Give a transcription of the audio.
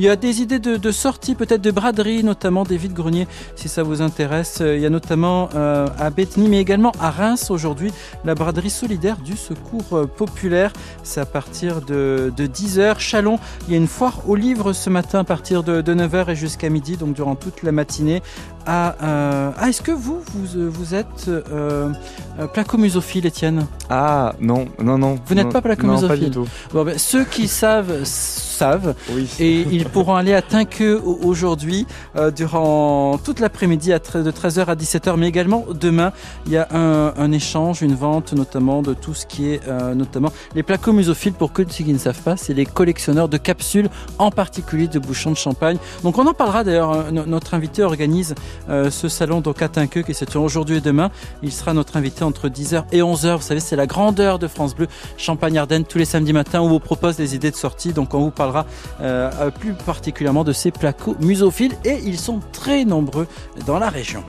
Il y a des idées de, de sortie, peut-être de braderie, notamment des vides-greniers, si ça vous intéresse. Il y a notamment euh, à Bétheny, mais également à Reims aujourd'hui, la braderie solidaire du Secours euh, Populaire. C'est à partir de, de 10h. Chalon, il y a une foire aux livres ce matin à partir de, de 9h et jusqu'à midi, donc durant toute la matinée. Ah, euh, ah est-ce que vous, vous, vous êtes euh, euh, placomusophile, Étienne? Ah non, non, non. Vous n'êtes pas placomusophile Non, pas du tout. Bon, ben, ceux qui savent savent. Oui. et ils pourront aller à Tinqueux au- aujourd'hui euh, durant toute l'après-midi de 13h à 17h mais également demain. Il y a un, un échange une vente notamment de tout ce qui est euh, notamment les placomusophiles pour ceux qui ne savent pas c'est les collectionneurs de capsules en particulier de bouchons de champagne. Donc on en parlera d'ailleurs no- notre invité organise euh, ce salon donc à Tinqueux qui se aujourd'hui et demain. Il sera notre invité entre 10h et 11h vous savez c'est la grandeur de France Bleu Champagne Ardenne tous les samedis matins où on vous propose des idées de sortie. Donc on vous parlera euh, plus particulièrement de ces placos musophiles et ils sont très nombreux dans la région.